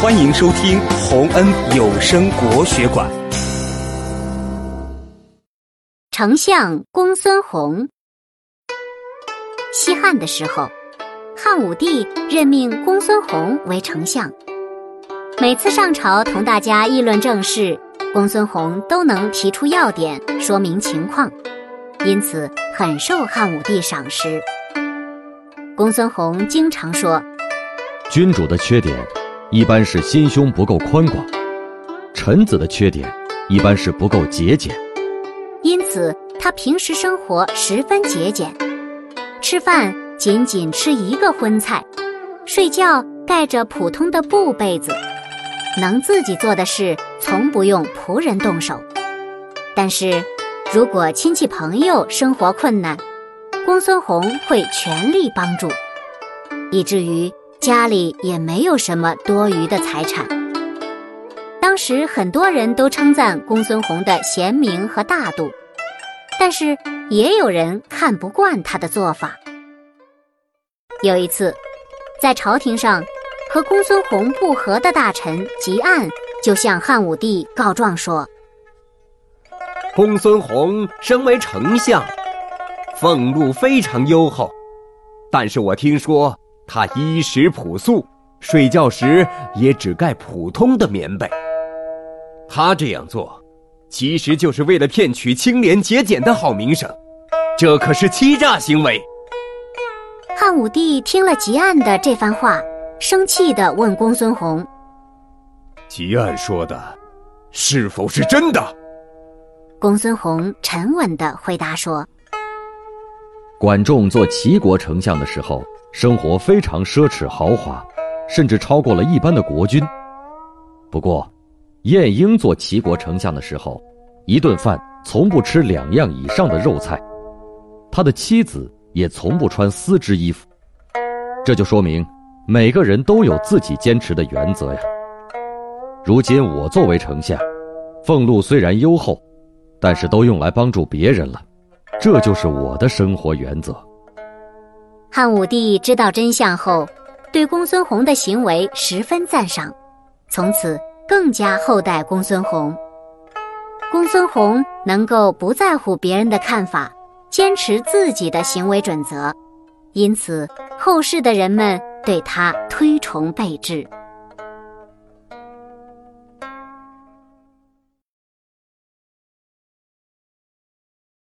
欢迎收听洪恩有声国学馆。丞相公孙弘。西汉的时候，汉武帝任命公孙弘为丞相。每次上朝同大家议论政事，公孙弘都能提出要点，说明情况，因此很受汉武帝赏识。公孙弘经常说：“君主的缺点。”一般是心胸不够宽广，臣子的缺点一般是不够节俭，因此他平时生活十分节俭，吃饭仅仅吃一个荤菜，睡觉盖着普通的布被子，能自己做的事从不用仆人动手。但是，如果亲戚朋友生活困难，公孙弘会全力帮助，以至于。家里也没有什么多余的财产。当时很多人都称赞公孙弘的贤明和大度，但是也有人看不惯他的做法。有一次，在朝廷上和公孙弘不和的大臣汲黯就向汉武帝告状说：“公孙弘身为丞相，俸禄非常优厚，但是我听说。”他衣食朴素，睡觉时也只盖普通的棉被。他这样做，其实就是为了骗取清廉节俭的好名声，这可是欺诈行为。汉武帝听了汲黯的这番话，生气地问公孙弘：“汲黯说的，是否是真的？”公孙弘沉稳地回答说：“管仲做齐国丞相的时候。”生活非常奢侈豪华，甚至超过了一般的国君。不过，晏婴做齐国丞相的时候，一顿饭从不吃两样以上的肉菜，他的妻子也从不穿丝织衣服。这就说明，每个人都有自己坚持的原则呀。如今我作为丞相，俸禄虽然优厚，但是都用来帮助别人了，这就是我的生活原则。汉武帝知道真相后，对公孙弘的行为十分赞赏，从此更加厚待公孙弘。公孙弘能够不在乎别人的看法，坚持自己的行为准则，因此后世的人们对他推崇备至。